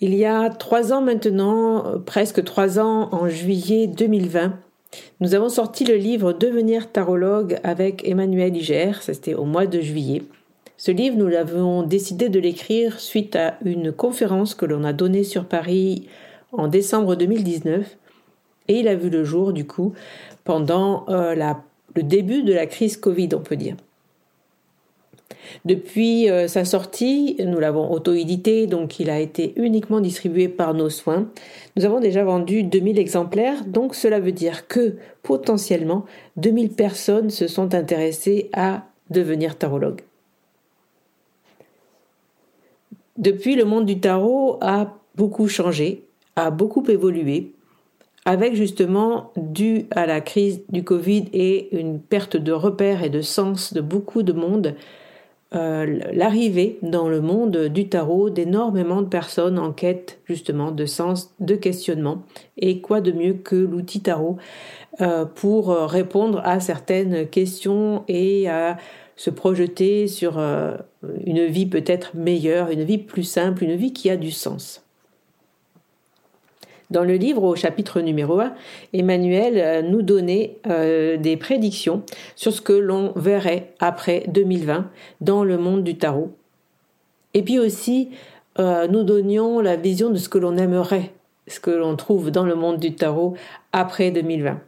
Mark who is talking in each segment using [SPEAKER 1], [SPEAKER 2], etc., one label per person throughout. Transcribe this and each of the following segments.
[SPEAKER 1] Il y a trois ans maintenant, euh, presque trois ans, en juillet 2020, nous avons sorti le livre Devenir tarologue avec Emmanuel Iger, c'était au mois de juillet. Ce livre, nous l'avons décidé de l'écrire suite à une conférence que l'on a donnée sur Paris en décembre 2019 et il a vu le jour du coup pendant euh, le début de la crise Covid, on peut dire. Depuis euh, sa sortie, nous l'avons auto-édité, donc il a été uniquement distribué par nos soins. Nous avons déjà vendu 2000 exemplaires, donc cela veut dire que potentiellement 2000 personnes se sont intéressées à devenir tarologue. Depuis, le monde du tarot a beaucoup changé, a beaucoup évolué, avec justement, dû à la crise du Covid et une perte de repères et de sens de beaucoup de monde, euh, l'arrivée dans le monde du tarot d'énormément de personnes en quête justement de sens, de questionnement. Et quoi de mieux que l'outil tarot euh, pour répondre à certaines questions et à se projeter sur euh, une vie peut-être meilleure, une vie plus simple, une vie qui a du sens. Dans le livre au chapitre numéro 1, Emmanuel euh, nous donnait euh, des prédictions sur ce que l'on verrait après 2020 dans le monde du tarot. Et puis aussi, euh, nous donnions la vision de ce que l'on aimerait, ce que l'on trouve dans le monde du tarot après 2020.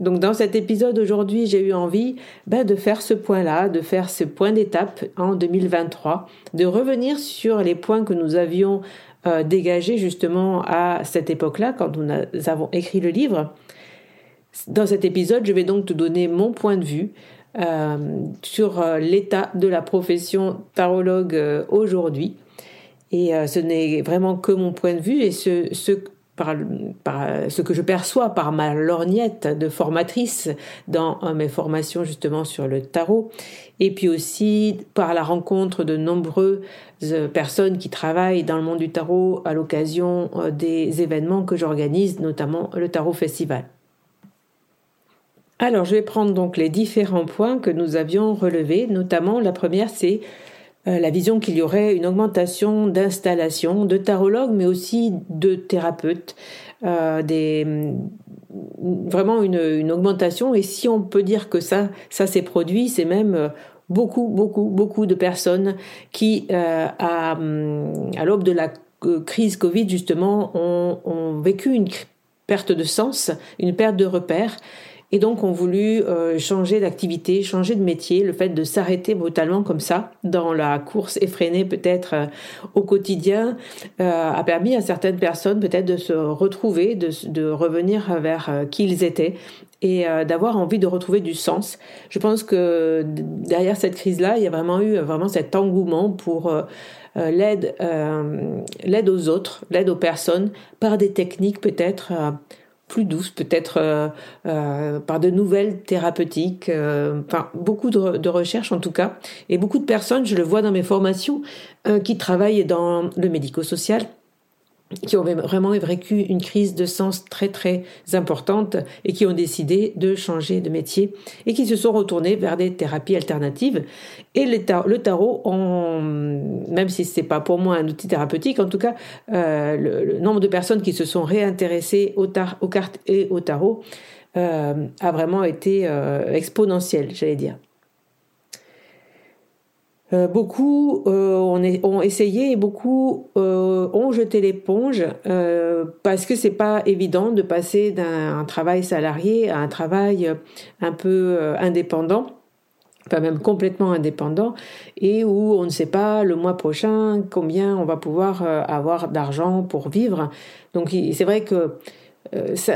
[SPEAKER 1] Donc dans cet épisode aujourd'hui, j'ai eu envie ben, de faire ce point-là, de faire ce point d'étape en 2023, de revenir sur les points que nous avions euh, dégagé justement à cette époque-là, quand nous avons écrit le livre. Dans cet épisode, je vais donc te donner mon point de vue euh, sur euh, l'état de la profession tarologue aujourd'hui. Et ce n'est vraiment que mon point de vue et ce, ce par, ce que je perçois par ma lorgnette de formatrice dans euh, mes formations justement sur le tarot, et puis aussi par la rencontre de nombreuses personnes qui travaillent dans le monde du tarot à l'occasion euh, des événements que j'organise, notamment le Tarot Festival. Alors, je vais prendre donc les différents points que nous avions relevés, notamment la première, c'est euh, la vision qu'il y aurait une augmentation d'installations de tarologues, mais aussi de thérapeutes, euh, des, vraiment une, augmentation. Et si on peut dire que ça, ça s'est produit, c'est même euh, beaucoup, beaucoup, beaucoup de personnes qui, à, à l'aube de la crise Covid, justement, ont, ont vécu une perte de sens, une perte de repères et donc ont voulu euh, changer d'activité, changer de métier. Le fait de s'arrêter brutalement comme ça, dans la course effrénée peut-être euh, au quotidien, euh, a permis à certaines personnes peut-être de se retrouver, de, de revenir vers qui ils étaient et d'avoir envie de retrouver du sens. Je pense que derrière cette crise-là, il y a vraiment eu vraiment cet engouement pour l'aide, l'aide aux autres, l'aide aux personnes par des techniques peut-être plus douce, peut-être euh, euh, par de nouvelles thérapeutiques, euh, beaucoup de, de, recherches en tout cas, et beaucoup de personnes, je le vois dans mes formations, qui travaillent dans le médico-social qui ont vraiment vécu une crise de sens très très importante et qui ont décidé de changer de métier et qui se sont retournés vers des thérapies alternatives. Et le tarot, même si c'est pas pour moi un outil thérapeutique, en tout cas, euh, le, nombre de personnes qui se sont réintéressées aux, aux cartes et au tarot euh, a vraiment été euh, exponentiel, j'allais dire. Euh, beaucoup euh, ont essayé et beaucoup euh, ont jeté l'éponge parce que c'est pas évident de passer d'un travail salarié à un travail un peu indépendant enfin même complètement indépendant, et où on ne sait pas le mois prochain combien on va pouvoir avoir d'argent pour vivre. Donc c'est vrai que ça,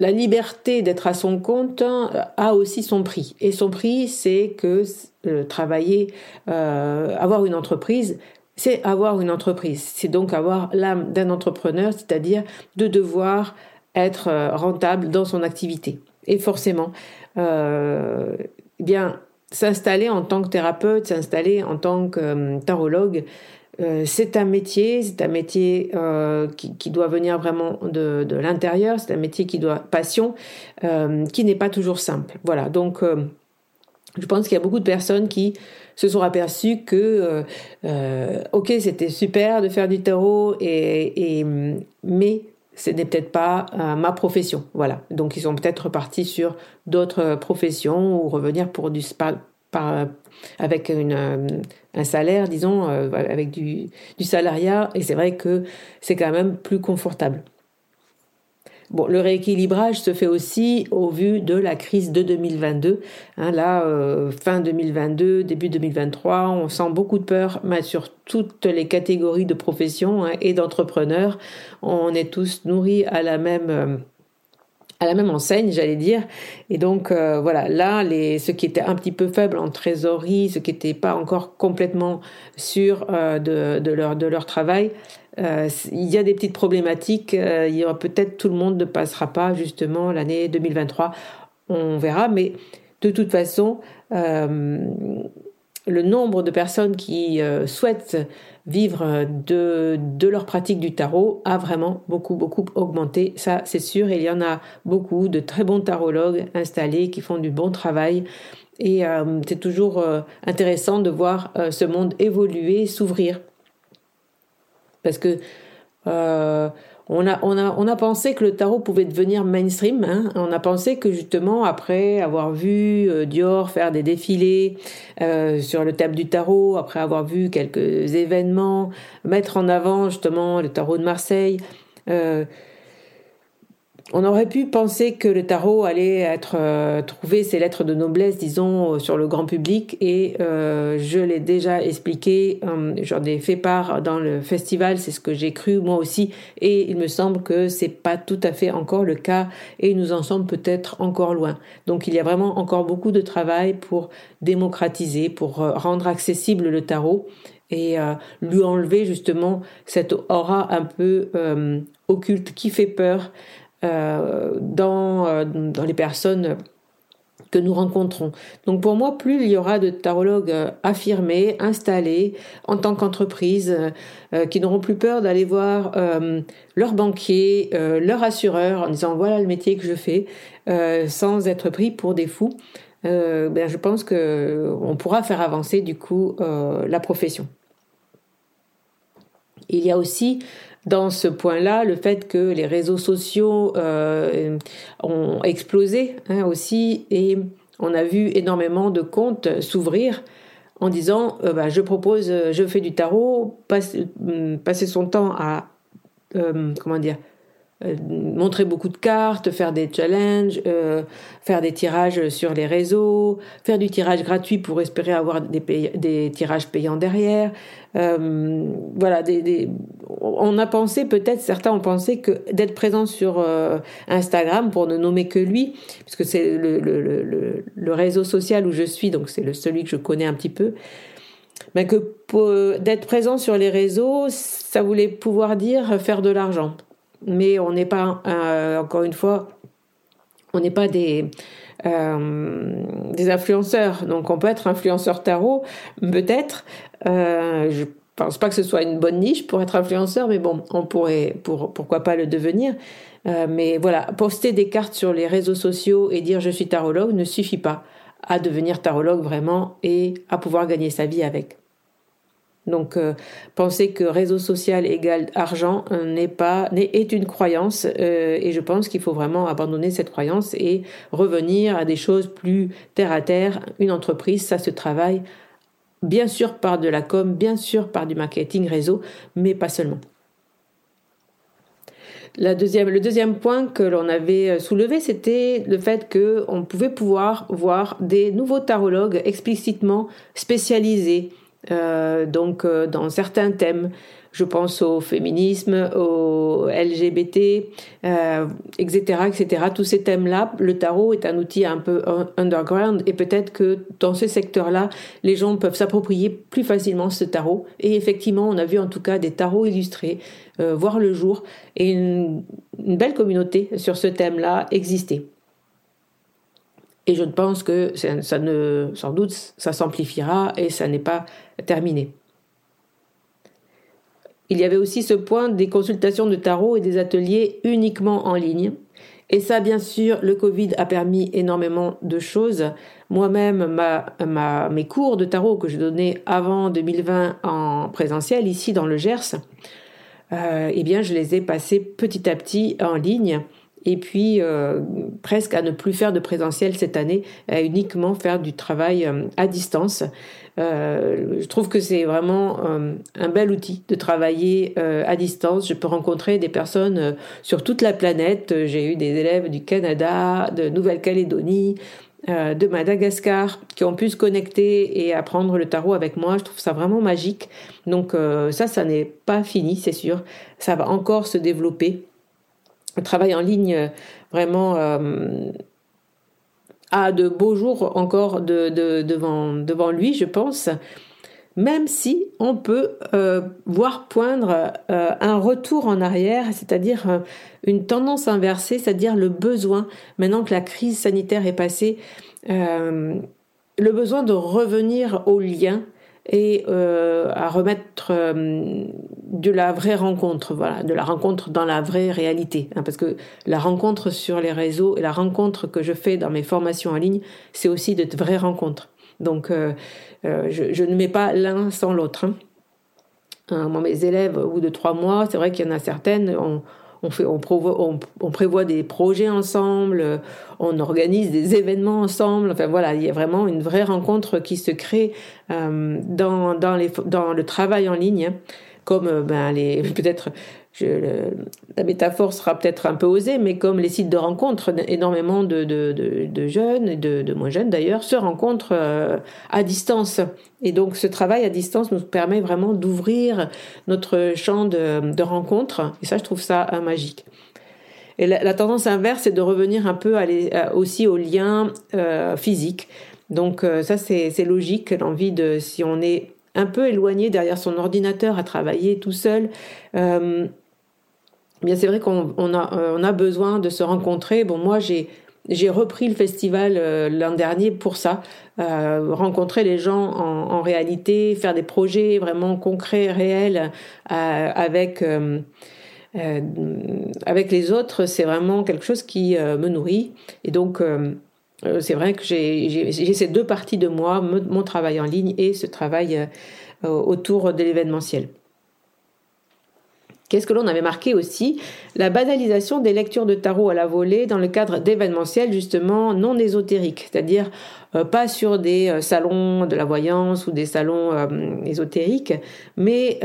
[SPEAKER 1] la liberté d'être à son compte hein, a aussi son prix. Et son prix, c'est que euh, travailler, euh, avoir une entreprise, c'est avoir une entreprise. C'est donc avoir l'âme d'un entrepreneur, c'est-à-dire de devoir être euh, rentable dans son activité. Et forcément, euh, eh bien, s'installer en tant que thérapeute, s'installer en tant que tarologue, euh, c'est un métier, c'est un métier euh, qui, doit venir vraiment de, l'intérieur, c'est un métier qui doit passion, euh, qui n'est pas toujours simple. Voilà, donc je pense qu'il y a beaucoup de personnes qui se sont aperçues que, ok, c'était super de faire du tarot, mais ce n'est peut-être pas ma profession. Voilà, donc ils sont peut-être repartis sur d'autres professions ou revenir pour du par, avec euh, un salaire, disons, euh, avec du, salariat, et c'est vrai que c'est quand même plus confortable. Bon, le rééquilibrage se fait aussi au vu de la crise de 2022. Hein, là, euh, fin 2022, début 2023, on sent beaucoup de peur sur toutes les catégories de professions hein, et d'entrepreneurs. On est tous nourris à la même à la même enseigne, j'allais dire. Et donc euh, voilà, là, les, ceux qui étaient un petit peu faibles en trésorerie, ceux qui n'étaient pas encore complètement sûrs euh, de, de, leur, de leur travail, euh, il y a des petites problématiques. il y aura peut-être tout le monde ne passera pas justement l'année 2023. On verra, mais de toute façon, le nombre de personnes qui souhaitent vivre de, de leur pratique du tarot a vraiment beaucoup, beaucoup augmenté. Ça, c'est sûr. il y en a beaucoup de très bons tarologues installés qui font du bon travail. Et euh, c'est toujours euh, intéressant de voir euh, ce monde évoluer, s'ouvrir. Parce que on a, on, a, on a pensé que le tarot pouvait devenir mainstream. Hein. On a pensé que justement, après avoir vu euh, Dior faire des défilés euh, sur le thème du tarot, après avoir vu quelques événements mettre en avant justement le tarot de Marseille, euh, on aurait pu penser que le tarot allait être euh, trouver ses lettres de noblesse, disons, euh, sur le grand public, et euh, je l'ai déjà expliqué, j'en ai fait part dans le festival, c'est ce que j'ai cru moi aussi, et il me semble que c'est pas tout à fait encore le cas, et nous en sommes peut-être encore loin. Donc il y a vraiment encore beaucoup de travail pour démocratiser, pour rendre accessible le tarot et lui enlever justement cette aura un peu occulte qui fait peur euh, dans, euh, dans les personnes que nous rencontrons. Donc pour moi, plus il y aura de tarologues euh, affirmés, installés en tant qu'entreprise, qui n'auront plus peur d'aller voir leur banquier, leur assureur en disant voilà le métier que je fais, sans être pris pour des fous, ben, je pense que on pourra faire avancer du coup la profession. Il y a aussi dans ce point-là, le fait que les réseaux sociaux euh, ont explosé hein, aussi et on a vu énormément de comptes s'ouvrir en disant euh, bah, je propose, je fais du tarot, euh, passer son temps à comment dire euh, montrer beaucoup de cartes, faire des challenges, euh, faire des tirages sur les réseaux, faire du tirage gratuit pour espérer avoir des, des tirages payants derrière. Euh, voilà, des, on a pensé peut-être, certains ont pensé que d'être présent sur Instagram, pour ne nommer que lui, puisque c'est le, réseau social où je suis, donc c'est celui que je connais un petit peu, mais que d'être présent sur les réseaux, ça voulait pouvoir dire faire de l'argent mais on n'est pas, euh, encore une fois, on n'est pas des, euh, des influenceurs. Donc on peut être influenceur tarot, peut-être. Euh, pense pas que ce soit une bonne niche pour être influenceur, mais bon, on pourrait, pour, pourquoi pas le devenir. Euh, mais voilà, poster des cartes sur les réseaux sociaux et dire je suis tarologue ne suffit pas à devenir tarologue vraiment et à pouvoir gagner sa vie avec. Donc, euh, penser que réseau social égale argent euh, n'est pas est une croyance et je pense qu'il faut vraiment abandonner cette croyance et revenir à des choses plus terre à terre. Une entreprise, ça se travaille bien sûr par de la com, bien sûr par du marketing réseau, mais pas seulement. Le deuxième point que l'on avait soulevé, c'était le fait qu'on pouvait pouvoir voir des nouveaux tarologues explicitement spécialisés euh, donc euh, dans certains thèmes. Je pense au féminisme, au LGBT, euh, etc., etc. Tous ces thèmes-là, le tarot est un outil un peu underground et peut-être que dans ce secteur-là, les gens peuvent s'approprier plus facilement ce tarot. Et effectivement, on a vu en tout cas des tarots illustrés voir le jour et une belle communauté sur ce thème-là exister. Et je pense que ça, ne, sans doute, ça s'amplifiera et ça n'est pas terminé. Il y avait aussi ce point des consultations de tarot et des ateliers uniquement en ligne. Et ça, bien sûr, le Covid a permis énormément de choses. Moi-même, mes cours de tarot que je donnais avant 2020 en présentiel, ici dans le Gers, euh, eh bien, je les ai passés petit à petit en ligne et puis euh, presque à ne plus faire de présentiel cette année, à uniquement faire du travail euh, à distance. Euh, je trouve que c'est vraiment un bel outil de travailler à distance. Je peux rencontrer des personnes sur toute la planète. J'ai eu des élèves du Canada, de Nouvelle-Calédonie, de Madagascar qui ont pu se connecter et apprendre le tarot avec moi. Je trouve ça vraiment magique. Donc ça, ça n'est pas fini, c'est sûr. Ça va encore se développer le travail en ligne euh, vraiment euh, a de beaux jours encore devant, devant lui, je pense, même si on peut euh, voir poindre un retour en arrière, c'est-à-dire une tendance inversée, c'est-à-dire le besoin, maintenant que la crise sanitaire est passée, le besoin de revenir au lien et euh, à remettre euh, de la vraie rencontre, voilà, de la rencontre dans la vraie réalité. Hein, parce que la rencontre sur les réseaux et la rencontre que je fais dans mes formations en ligne, c'est aussi de vraies rencontres. Donc, euh, je, ne mets pas l'un sans l'autre. Hein. Moi, mes élèves, au bout de trois mois, c'est vrai qu'il y en a certaines, on, on, fait, on, on, prévoit des projets ensemble, on organise des événements ensemble. Enfin voilà, il y a vraiment une vraie rencontre qui se crée euh, dans, dans, les, dans le travail en ligne, comme euh, ben, les peut-être la métaphore sera peut-être un peu osée, mais comme les sites de rencontres, énormément de, de, jeunes et de, moins jeunes d'ailleurs se rencontrent euh, à distance. Et donc ce travail à distance nous permet vraiment d'ouvrir notre champ de, rencontres. Et ça, je trouve ça euh, magique. Et la, tendance inverse, c'est de revenir un peu aussi aux liens euh, physiques. Donc ça, c'est logique, l'envie de, si on est un peu éloigné derrière son ordinateur à travailler tout seul, bien c'est vrai qu'on a, euh, a besoin de se rencontrer. Bon, moi j'ai repris le festival euh, l'an dernier pour ça, euh, rencontrer les gens en, réalité, faire des projets vraiment concrets, réels avec les autres, c'est vraiment quelque chose qui me nourrit. Et donc c'est vrai que j'ai ces deux parties de moi, mon travail en ligne et ce travail autour de l'événementiel. Qu'est-ce que l'on avait marqué aussi La banalisation des lectures de tarot à la volée dans le cadre d'événementiels justement non ésotériques, c'est-à-dire euh, pas sur des euh, salons de la voyance ou des salons euh, ésotériques, mais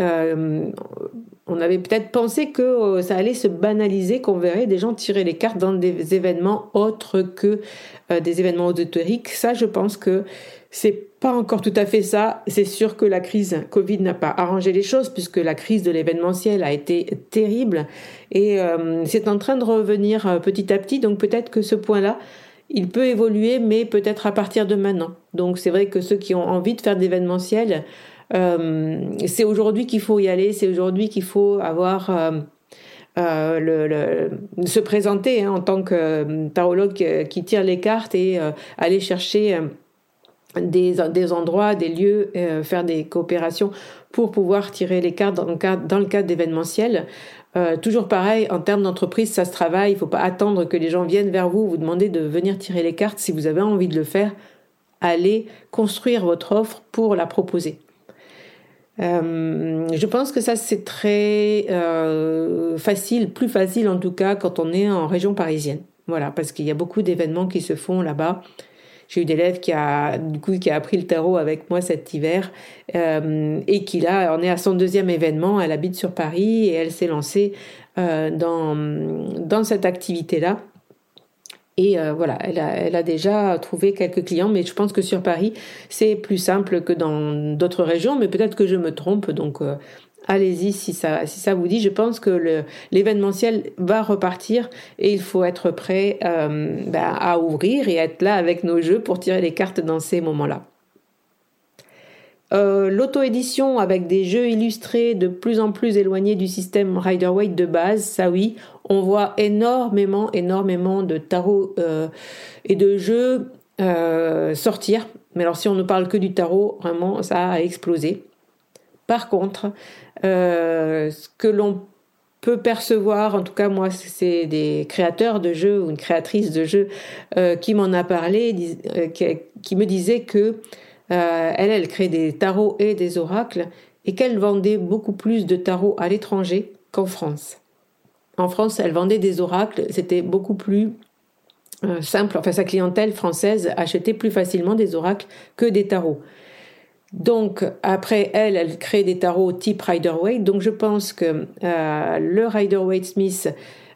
[SPEAKER 1] on avait peut-être pensé que euh, ça allait se banaliser, qu'on verrait des gens tirer les cartes dans des événements autres que euh, des événements ésotériques. Ça, je pense que c'est pas encore tout à fait ça. C'est sûr que la crise Covid n'a pas arrangé les choses puisque la crise de l'événementiel a été terrible et euh, c'est en train de revenir petit à petit. Donc peut-être que ce point-là, il peut évoluer, mais peut-être à partir de maintenant. Donc c'est vrai que ceux qui ont envie de faire d'événementiel, euh, c'est aujourd'hui qu'il faut y aller, c'est aujourd'hui qu'il faut avoir euh, euh, le, se présenter hein, en tant que tarologue qui tire les cartes et aller chercher des, endroits, des lieux, faire des coopérations pour pouvoir tirer les cartes dans le cadre, dans le d'événementiel. toujours pareil, en termes d'entreprise, ça se travaille. Il ne faut pas attendre que les gens viennent vers vous, vous demander de venir tirer les cartes. Si vous avez envie de le faire, allez construire votre offre pour la proposer. Euh, je pense que ça c'est très euh, facile, plus facile en tout cas quand on est en région parisienne. Voilà, parce qu'il y a beaucoup d'événements qui se font là-bas. J'ai eu des élèves qui a du coup qui a appris le tarot avec moi cet hiver euh, et qui là on est à son deuxième événement. Elle habite sur Paris et elle s'est lancée euh, dans dans cette activité là. Et euh, voilà, elle a, elle a, déjà trouvé quelques clients, mais je pense que sur Paris, c'est plus simple que dans d'autres régions, mais peut-être que je me trompe. Donc, allez-y si ça, si ça vous dit. Je pense que l'événementiel va repartir et il faut être prêt euh, ben, à ouvrir et être là avec nos jeux pour tirer les cartes dans ces moments-là. Euh, l'auto-édition avec des jeux illustrés de plus en plus éloignés du système Rider-Waite de base, ça oui, on voit énormément, énormément de tarot euh, et de jeux sortir. Mais alors si on ne parle que du tarot, vraiment, ça a explosé. Par contre, ce que l'on peut percevoir, en tout cas moi, c'est des créateurs de jeux ou une créatrice de jeux qui m'en a parlé, qui, me disait que euh, elle, elle crée des tarots et des oracles et qu'elle vendait beaucoup plus de tarots à l'étranger qu'en France. En France, elle vendait des oracles, c'était beaucoup plus euh, simple. Enfin, sa clientèle française achetait plus facilement des oracles que des tarots. Donc, après elle, elle crée des tarots type Rider-Waite. Donc, je pense que euh, le Rider-Waite Smith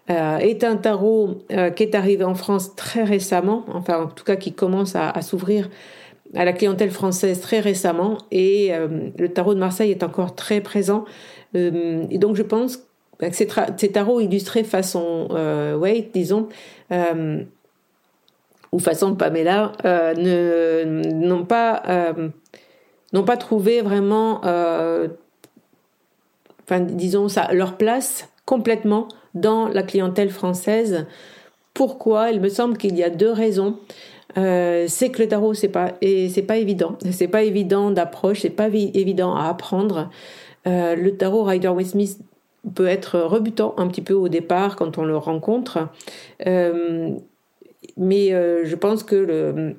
[SPEAKER 1] est un tarot qui est arrivé en France très récemment, enfin, en tout cas, qui commence à s'ouvrir à la clientèle française très récemment et euh, le tarot de Marseille est encore très présent. Euh, et donc je pense que ces, tarots illustrés façon euh, Wade, disons, ou façon Pamela, n'ont pas, n'ont pas trouvé vraiment, enfin disons ça, leur place complètement dans la clientèle française. Pourquoi? Il me semble qu'il y a deux raisons. Euh, c'est que le tarot c'est pas et c'est pas évident c'est pas évident d'approche c'est pas évident à apprendre euh, le tarot Rider Waite Smith peut être rebutant un petit peu au départ quand on le rencontre euh, mais je pense que le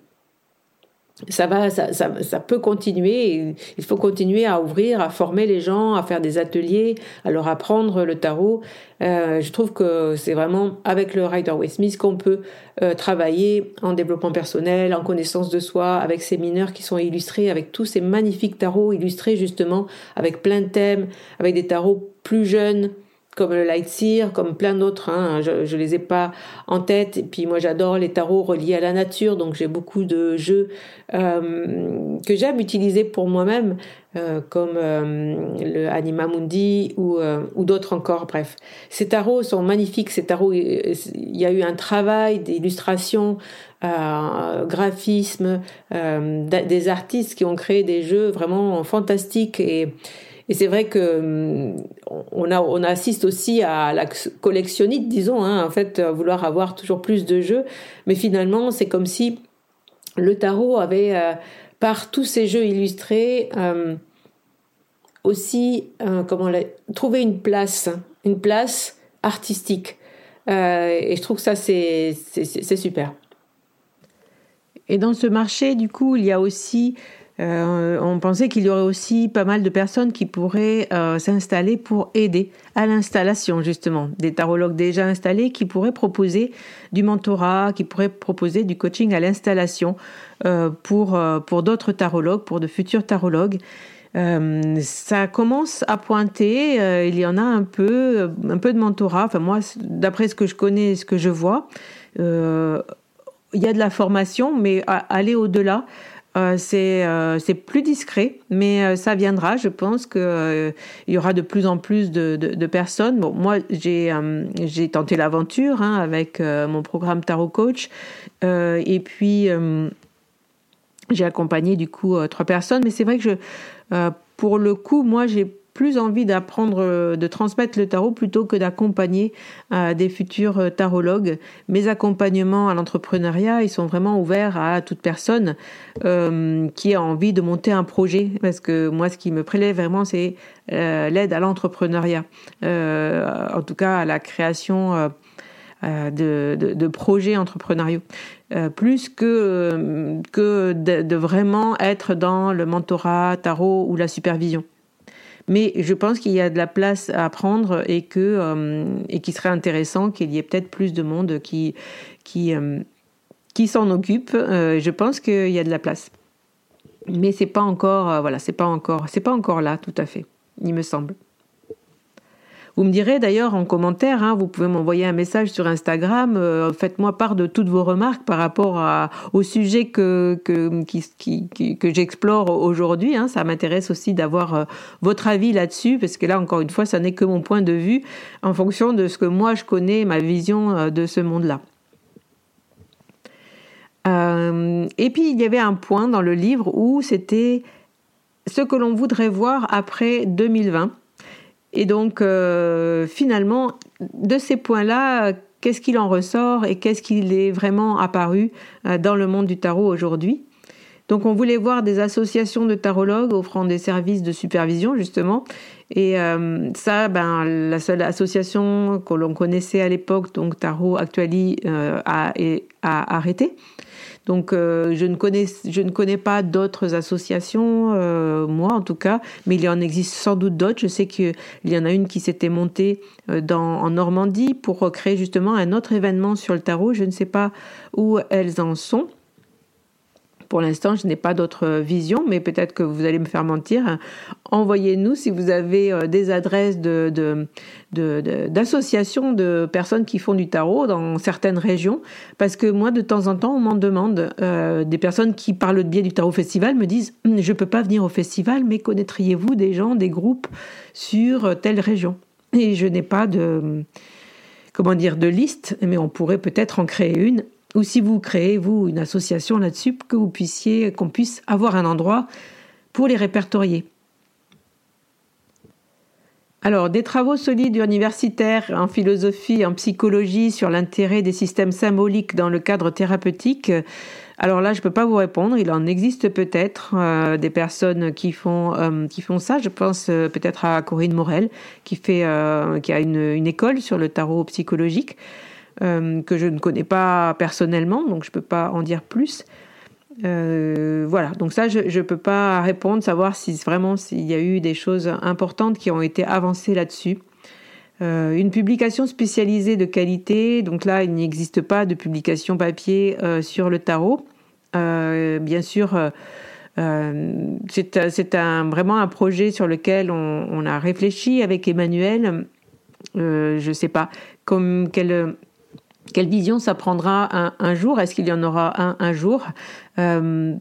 [SPEAKER 1] ça va, ça, ça, ça, peut continuer. Il faut continuer à ouvrir, à former les gens, à faire des ateliers, à leur apprendre le tarot. Euh, je trouve que c'est vraiment avec le Rider Waite Smith qu'on peut euh, travailler en développement personnel, en connaissance de soi, avec ces mineurs qui sont illustrés, avec tous ces magnifiques tarots illustrés justement, avec plein de thèmes, avec des tarots plus jeunes, comme le Light Seer, comme plein d'autres. Hein. Je ne les ai pas en tête. Et puis moi, j'adore les tarots reliés à la nature, donc j'ai beaucoup de jeux euh, que j'aime utiliser pour moi-même, euh, comme euh, le Anima Mundi ou, ou d'autres encore. Bref, ces tarots sont magnifiques. Ces tarots, il y a eu un travail d'illustration, graphisme, des artistes qui ont créé des jeux vraiment fantastiques et et c'est vrai que hum, on, assiste aussi à la collectionnite, disons, hein, en fait, à vouloir avoir toujours plus de jeux. Mais finalement, c'est comme si le tarot avait, euh, par tous ces jeux illustrés, hum, aussi, euh, comment trouvé une place, une place artistique. Euh, et je trouve que ça, c'est super.
[SPEAKER 2] Et dans ce marché, du coup, il y a aussi euh, on pensait qu'il y aurait aussi pas mal de personnes qui pourraient euh, s'installer pour aider à l'installation justement, des tarologues déjà installés qui pourraient proposer du mentorat, qui pourraient proposer du coaching à l'installation euh, pour, pour d'autres tarologues, pour de futurs tarologues.
[SPEAKER 1] ça commence à pointer. il y en a un peu, un peu de mentorat. Enfin moi, d'après ce que je connais, ce que je vois, il y a de la formation, mais aller au-delà. Euh, euh, c'est plus discret, mais euh, ça viendra. Je pense qu'il y aura de plus en plus de, personnes. Bon, moi, j'ai tenté l'aventure hein, avec mon programme Tarot Coach. et puis, j'ai accompagné du coup trois personnes. Mais c'est vrai que pour le coup, moi, j'ai plus envie d'apprendre, euh, de transmettre le tarot plutôt que d'accompagner euh, des futurs euh, tarologues. Mes accompagnements à l'entrepreneuriat, ils sont vraiment ouverts à toute personne qui a envie de monter un projet. Parce que moi, ce qui me prélève vraiment, c'est l'aide à l'entrepreneuriat. en tout cas, à la création de, projets entrepreneuriaux. plus que, que de, vraiment être dans le mentorat, tarot ou la supervision. Mais je pense qu'il y a de la place à prendre et que euh, et qu'il serait intéressant qu'il y ait peut-être plus de monde qui euh, s'en occupe. Euh, je pense qu'il y a de la place. Mais c'est pas encore voilà, c'est pas encore c'est pas encore là tout à fait, il me semble. Vous me direz d'ailleurs en commentaire, hein, vous pouvez m'envoyer un message sur Instagram, euh, faites-moi part de toutes vos remarques par rapport au sujet que, que j'explore aujourd'hui. Hein. Ça m'intéresse aussi d'avoir euh, votre avis là-dessus, parce que là, encore une fois, ça n'est que mon point de vue en fonction de ce que moi je connais, ma vision euh, de ce monde-là. et puis, il y avait un point dans le livre où c'était ce que l'on voudrait voir après 2020. Et donc, euh, finalement, de ces points-là, qu'est-ce qu'il en ressort et qu'est-ce qu'il est vraiment apparu euh, dans le monde du tarot aujourd'hui? Donc on voulait voir des associations de tarologues offrant des services de supervision justement. Et euh, ça, ben, la seule association que l'on connaissait à l'époque, donc Tarot Actuali, a, a, arrêté. Donc euh, je, ne connais, je ne connais pas d'autres associations, euh, moi en tout cas, mais il y en existe sans doute d'autres. Je sais qu'il y en a une qui s'était montée euh, dans, en Normandie pour créer justement un autre événement sur le tarot. Je ne sais pas où elles en sont. Pour l'instant, je n'ai pas d'autres visions, mais peut-être que vous allez me faire mentir. Envoyez-nous si vous avez euh, des adresses d'associations de, personnes qui font du tarot dans certaines régions, parce que moi, de temps en temps, on m'en demande. Euh, des personnes qui, par le biais du tarot festival, me disent hum, Je ne peux pas venir au festival, mais connaîtriez-vous des gens, des groupes sur telle région? Et je n'ai pas de comment dire de liste, mais on pourrait peut-être en créer une ou si vous créez, vous, une association là-dessus, que vous puissiez, qu'on puisse avoir un endroit pour les répertorier. Alors, des travaux solides universitaires en philosophie, en psychologie sur l'intérêt des systèmes symboliques dans le cadre thérapeutique. Alors là, je ne peux pas vous répondre. Il en existe peut-être euh, des personnes qui font euh, qui font ça. Je pense euh, peut-être à Corinne Morel qui fait qui a une, une, école sur le tarot psychologique. Euh, que je ne connais pas personnellement, donc je ne peux pas en dire plus. Euh, voilà, donc ça, je ne peux pas répondre, savoir si vraiment s'il y a eu des choses importantes qui ont été avancées là-dessus. Euh, une publication spécialisée de qualité, donc là, il n'existe pas de publication papier sur le tarot. bien sûr, c'est vraiment un projet sur lequel on, a réfléchi avec Emmanuel. je ne sais pas comme quelle quelle vision ça prendra un, jour? Est-ce qu'il y en aura un jour? Euh,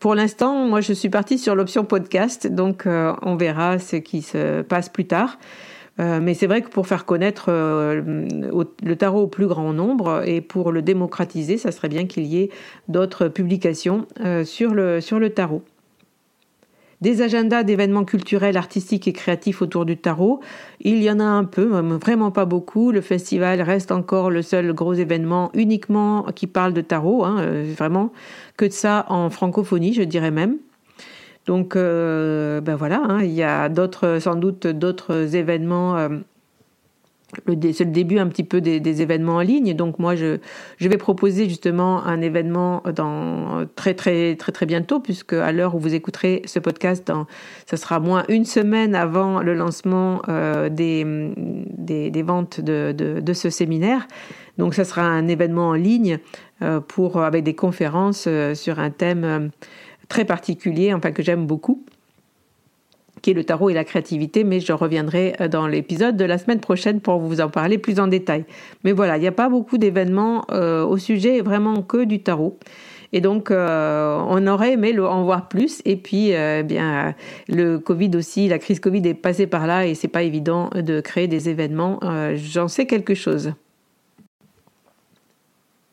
[SPEAKER 1] Pour l'instant, moi, je suis partie sur l'option podcast, donc euh, on verra ce qui se passe plus tard. Euh, mais c'est vrai que pour faire connaître le tarot au plus grand nombre et pour le démocratiser, ça serait bien qu'il y ait d'autres publications sur le tarot. Des agendas d'événements culturels, artistiques et créatifs autour du tarot, il y en a un peu, vraiment pas beaucoup. Le festival reste encore le seul gros événement uniquement qui parle de tarot, hein, euh, vraiment que de ça en francophonie, je dirais même. Donc, euh, ben voilà, hein, il y a d'autres, sans doute d'autres événements euh, c'est le début un petit peu des, événements en ligne. Donc moi, je, vais proposer justement un événement dans très très très très bientôt, puisque à l'heure où vous écouterez ce podcast, ça sera moins une semaine avant le lancement euh, des, des, ventes de, de, ce séminaire. Donc ça sera un événement en ligne euh, pour avec des conférences euh, sur un thème très particulier, enfin que j'aime beaucoup. Le tarot et la créativité, mais je reviendrai dans l'épisode de la semaine prochaine pour vous en parler plus en détail. Mais voilà, il n'y a pas beaucoup d'événements au sujet vraiment que du tarot. Et donc, euh, on aurait aimé en voir plus. Et puis, euh, bien, le Covid aussi, la crise Covid est passée par là et c'est pas évident de créer des événements. Euh, j'en sais quelque chose.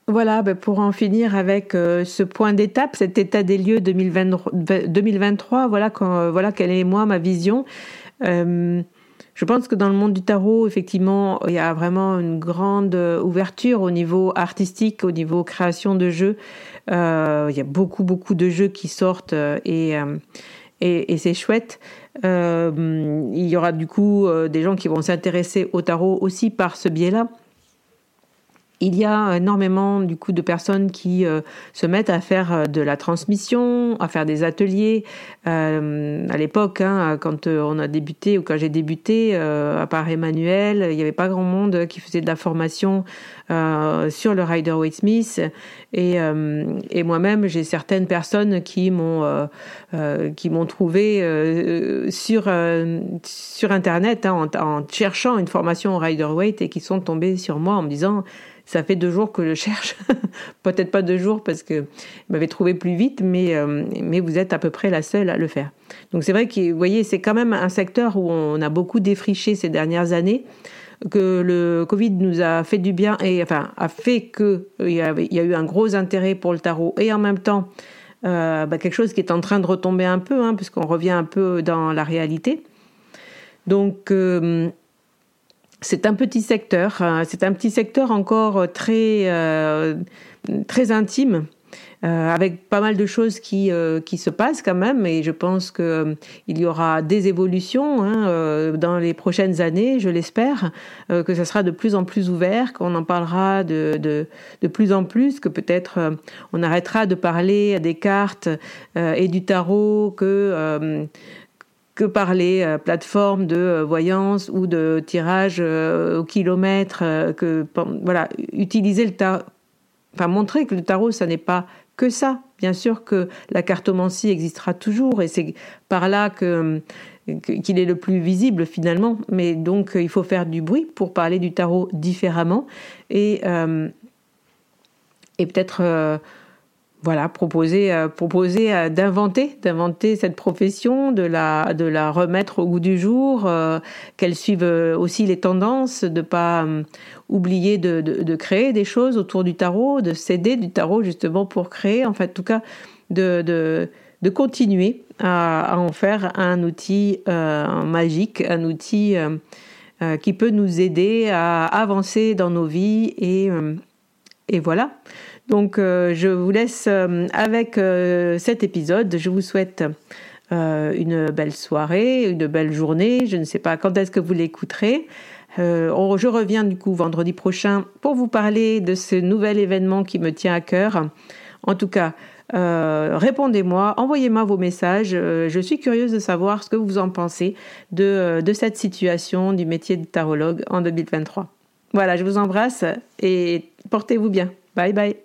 [SPEAKER 1] Voilà, ben, pour en finir avec ce point d'étape, cet état des lieux 2023, voilà, quand, voilà quelle est moi ma vision. Je pense que dans le monde du tarot, effectivement, il y a vraiment une grande ouverture au niveau artistique, au niveau création de jeux. Euh, il y a beaucoup, beaucoup de jeux qui sortent euh, et, euh, et, et c'est chouette. il y aura du coup des gens qui vont s'intéresser au tarot aussi par ce biais-là il y a énormément du coup de personnes qui euh, se mettent à faire euh, de la transmission, à faire des ateliers. Euh, à l'époque, hein, quand on a débuté ou quand j'ai débuté, à part Emmanuel, il n'y avait pas grand monde qui faisait de la formation sur le Rider Waite Smith. Et, moi-même, j'ai certaines personnes qui m'ont qui m'ont trouvé sur sur internet hein, en, en, cherchant une formation au Rider Waite et qui sont tombées sur moi en me disant ça fait deux jours que je cherche. Peut-être pas deux jours parce que m'avait trouvé plus vite, mais, euh, mais vous êtes à peu près la seule à le faire. Donc c'est vrai que, vous voyez, c'est quand même un secteur où on a beaucoup défriché ces dernières années que le Covid nous a fait du bien et enfin a fait que il y, a, y a eu un gros intérêt pour le tarot et en même temps euh, bah, quelque chose qui est en train de retomber un peu hein, puisqu'on revient un peu dans la réalité. Donc euh, c'est un petit secteur, hein. c'est un petit secteur encore très, euh, très intime. Euh, avec pas mal de choses qui, euh, qui se passent quand même, et je pense qu'il il y aura des évolutions hein, dans les prochaines années, je l'espère, que ça sera de plus en plus ouvert, qu'on en parlera de, de, de, plus en plus, que peut-être on arrêtera de parler des cartes et du tarot, que que par les euh, plateformes de euh, voyance ou de tirage euh, au kilomètre, que voilà, utiliser le tarot, enfin montrer que le tarot, ça n'est pas que ça. Bien sûr que la cartomancie existera toujours et c'est par là que qu'il est le plus visible finalement. Mais donc il faut faire du bruit pour parler du tarot différemment et et peut-être voilà, proposer, euh, proposer euh, d'inventer, d'inventer cette profession, de la, de la remettre au goût du jour, euh, qu'elle suive aussi les tendances, de pas oublier de, de, créer des choses autour du tarot, de s'aider du tarot justement pour créer, en fait, en tout cas, de, de, de continuer à, en faire un outil magique, un outil qui peut nous aider à avancer dans nos vies et, et voilà. Donc euh, je vous laisse euh, avec euh, cet épisode. Je vous souhaite une belle soirée, une belle journée. Je ne sais pas quand est-ce que vous l'écouterez. je reviens du coup vendredi prochain pour vous parler de ce nouvel événement qui me tient à cœur. En tout cas, répondez-moi, envoyez-moi vos messages. je suis curieuse de savoir ce que vous en pensez de, de cette situation du métier de tarologue en 2023. Voilà, je vous embrasse et portez-vous bien. Bye bye.